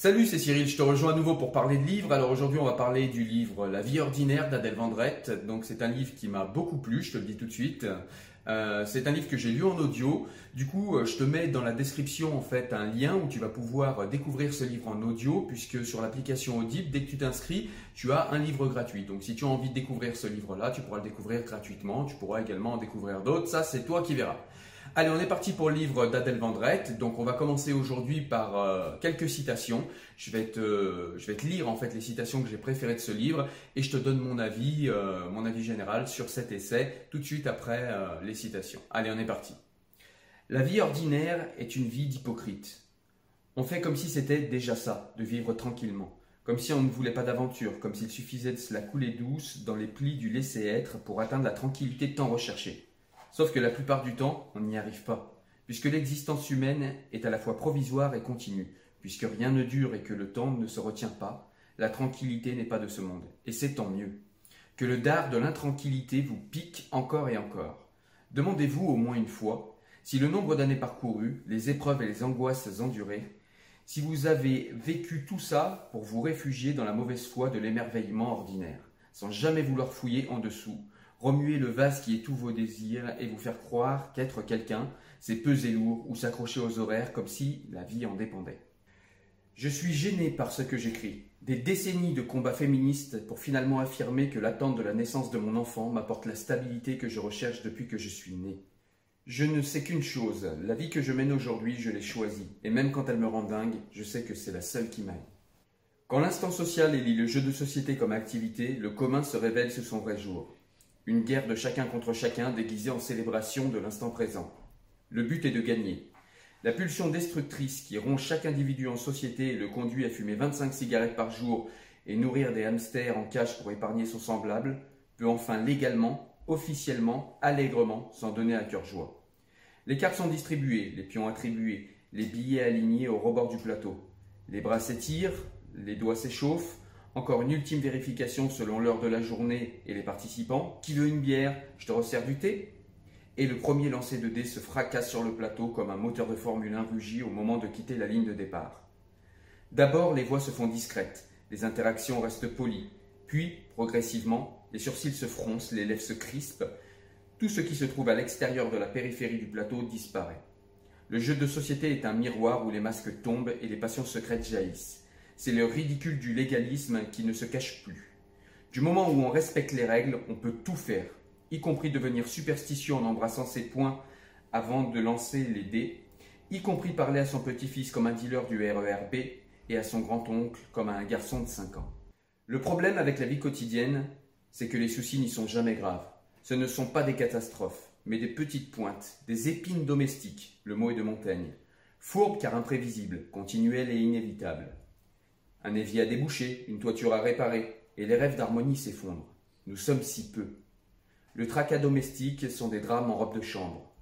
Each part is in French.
Salut, c'est Cyril, je te rejoins à nouveau pour parler de livres. Alors aujourd'hui, on va parler du livre La vie ordinaire d'Adèle Vendrette. Donc c'est un livre qui m'a beaucoup plu, je te le dis tout de suite. Euh, c'est un livre que j'ai lu en audio. Du coup, euh, je te mets dans la description en fait un lien où tu vas pouvoir découvrir ce livre en audio, puisque sur l'application Audible, dès que tu t'inscris, tu as un livre gratuit. Donc si tu as envie de découvrir ce livre-là, tu pourras le découvrir gratuitement. Tu pourras également en découvrir d'autres. Ça, c'est toi qui verras. Allez, on est parti pour le livre d'Adèle Vendrette. Donc, on va commencer aujourd'hui par euh, quelques citations. Je vais, te, je vais te lire en fait les citations que j'ai préférées de ce livre et je te donne mon avis, euh, mon avis général sur cet essai tout de suite après euh, les citations. Allez, on est parti. La vie ordinaire est une vie d'hypocrite. On fait comme si c'était déjà ça, de vivre tranquillement, comme si on ne voulait pas d'aventure, comme s'il suffisait de se la couler douce dans les plis du laisser-être pour atteindre la tranquillité tant recherchée. Sauf que la plupart du temps, on n'y arrive pas, puisque l'existence humaine est à la fois provisoire et continue, puisque rien ne dure et que le temps ne se retient pas, la tranquillité n'est pas de ce monde, et c'est tant mieux. Que le dard de l'intranquillité vous pique encore et encore. Demandez-vous au moins une fois si le nombre d'années parcourues, les épreuves et les angoisses endurées, si vous avez vécu tout ça pour vous réfugier dans la mauvaise foi de l'émerveillement ordinaire, sans jamais vouloir fouiller en dessous, remuer le vase qui est tous vos désirs et vous faire croire qu'être quelqu'un, c'est peser lourd ou s'accrocher aux horaires comme si la vie en dépendait. Je suis gêné par ce que j'écris. Des décennies de combats féministes pour finalement affirmer que l'attente de la naissance de mon enfant m'apporte la stabilité que je recherche depuis que je suis né. Je ne sais qu'une chose, la vie que je mène aujourd'hui, je l'ai choisie, et même quand elle me rend dingue, je sais que c'est la seule qui m'aille. Quand l'instant social élit le jeu de société comme activité, le commun se révèle sous son vrai jour. Une guerre de chacun contre chacun déguisée en célébration de l'instant présent. Le but est de gagner. La pulsion destructrice qui ronge chaque individu en société et le conduit à fumer 25 cigarettes par jour et nourrir des hamsters en cage pour épargner son semblable peut enfin légalement, officiellement, allègrement s'en donner à cœur joie. Les cartes sont distribuées, les pions attribués, les billets alignés au rebord du plateau. Les bras s'étirent, les doigts s'échauffent, encore une ultime vérification selon l'heure de la journée et les participants. Qui veut une bière? Je te resserre du thé Et le premier lancé de dés se fracasse sur le plateau comme un moteur de Formule 1 rugit au moment de quitter la ligne de départ. D'abord, les voix se font discrètes, les interactions restent polies. Puis, progressivement, les sourcils se froncent, les lèvres se crispent. Tout ce qui se trouve à l'extérieur de la périphérie du plateau disparaît. Le jeu de société est un miroir où les masques tombent et les passions secrètes jaillissent c'est le ridicule du légalisme qui ne se cache plus. Du moment où on respecte les règles, on peut tout faire, y compris devenir superstitieux en embrassant ses poings avant de lancer les dés, y compris parler à son petit-fils comme un dealer du RERB et à son grand-oncle comme à un garçon de 5 ans. Le problème avec la vie quotidienne, c'est que les soucis n'y sont jamais graves. Ce ne sont pas des catastrophes, mais des petites pointes, des épines domestiques, le mot est de Montaigne. Fourbe car imprévisible, continuelle et inévitable. Un évier à déboucher, une toiture à réparer, et les rêves d'harmonie s'effondrent. Nous sommes si peu. Le tracas domestique sont des drames en robe de chambre.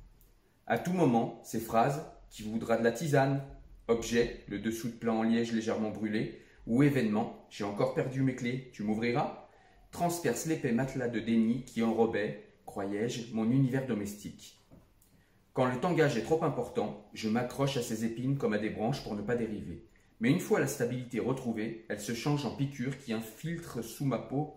À tout moment, ces phrases, qui voudra de la tisane, objet, le dessous de plan en liège légèrement brûlé, ou événement, j'ai encore perdu mes clés, tu m'ouvriras, transpercent l'épais matelas de déni qui enrobait, croyais-je, mon univers domestique. Quand le tangage est trop important, je m'accroche à ces épines comme à des branches pour ne pas dériver. Mais une fois la stabilité retrouvée, elle se change en piqûre qui infiltre sous ma peau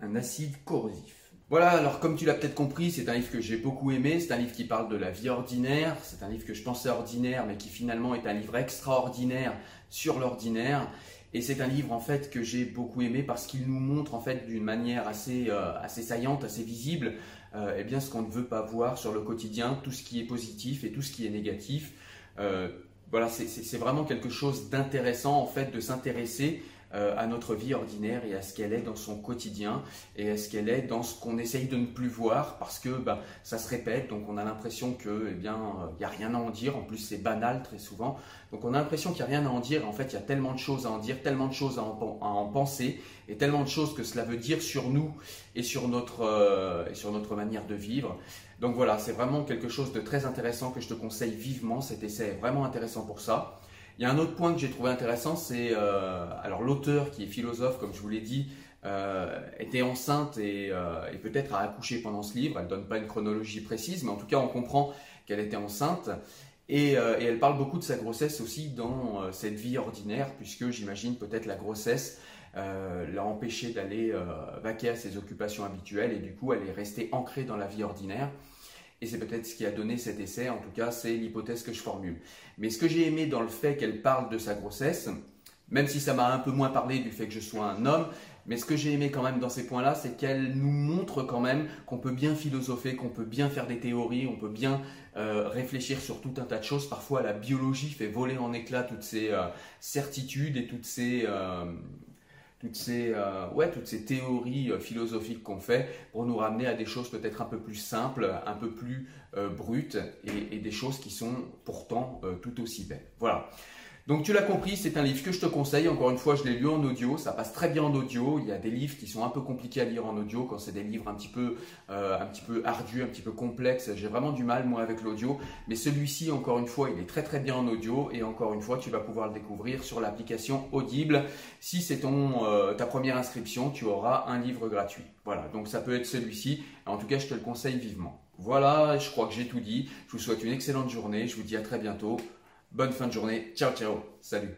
un acide corrosif. Voilà, alors comme tu l'as peut-être compris, c'est un livre que j'ai beaucoup aimé, c'est un livre qui parle de la vie ordinaire, c'est un livre que je pensais ordinaire, mais qui finalement est un livre extraordinaire sur l'ordinaire. Et c'est un livre en fait que j'ai beaucoup aimé parce qu'il nous montre en fait d'une manière assez, euh, saillante, assez visible, euh, eh bien ce qu'on ne veut pas voir sur le quotidien, tout ce qui est positif et tout ce qui est négatif. Euh, voilà, c'est vraiment quelque chose d'intéressant en fait de s'intéresser euh, à notre vie ordinaire et à ce qu'elle est dans son quotidien et à ce qu'elle est dans ce qu'on essaye de ne plus voir parce que bah, ça se répète, donc on a l'impression que eh bien il n'y a rien à en dire, en plus c'est banal très souvent, donc on a l'impression qu'il n'y a rien à en dire, en fait il y a tellement de choses à en dire, tellement de choses à en, penser et tellement de choses que cela veut dire sur nous et sur notre, euh, et sur notre manière de vivre. Donc voilà, c'est vraiment quelque chose de très intéressant que je te conseille vivement, cet essai est vraiment intéressant pour ça. Il y a un autre point que j'ai trouvé intéressant, c'est euh, alors l'auteur qui est philosophe, comme je vous l'ai dit, euh, était enceinte euh, et, peut-être a accouché pendant ce livre. Elle ne donne pas une chronologie précise, mais en tout cas on comprend qu'elle était enceinte. Et, elle parle beaucoup de sa grossesse aussi dans cette vie ordinaire, puisque j'imagine peut-être la grossesse l'a empêchée d'aller vaquer à ses occupations habituelles et du coup elle est restée ancrée dans la vie ordinaire. Et c'est peut-être ce qui a donné cet essai, en tout cas c'est l'hypothèse que je formule. Mais ce que j'ai aimé dans le fait qu'elle parle de sa grossesse, même si ça m'a un peu moins parlé du fait que je sois un homme, mais ce que j'ai aimé quand même dans ces points-là, c'est qu'elle nous montre quand même qu'on peut bien philosopher, qu'on peut bien faire des théories, on peut bien euh, réfléchir sur tout un tas de choses. Parfois, la biologie fait voler en éclats toutes ces euh, certitudes et toutes ces, euh, toutes ces, euh, ouais, toutes ces théories euh, philosophiques qu'on fait pour nous ramener à des choses peut-être un peu plus simples, un peu plus euh, brutes et, et, des choses qui sont pourtant tout aussi belles. Voilà. Donc tu l'as compris, c'est un livre que je te conseille. Encore une fois, je l'ai lu en audio, ça passe très bien en audio. Il y a des livres qui sont un peu compliqués à lire en audio quand c'est des livres un petit peu, euh, un petit peu ardus, un petit peu complexes. J'ai vraiment du mal moi avec l'audio, mais celui-ci, encore une fois, il est très très bien en audio et encore une fois, tu vas pouvoir le découvrir sur l'application Audible. Si c'est ton euh, ta première inscription, tu auras un livre gratuit. Voilà, donc ça peut être celui-ci. En tout cas, je te le conseille vivement. Voilà, je crois que j'ai tout dit. Je vous souhaite une excellente journée. Je vous dis à très bientôt. Bonne fin de journée. Ciao, ciao. Salut.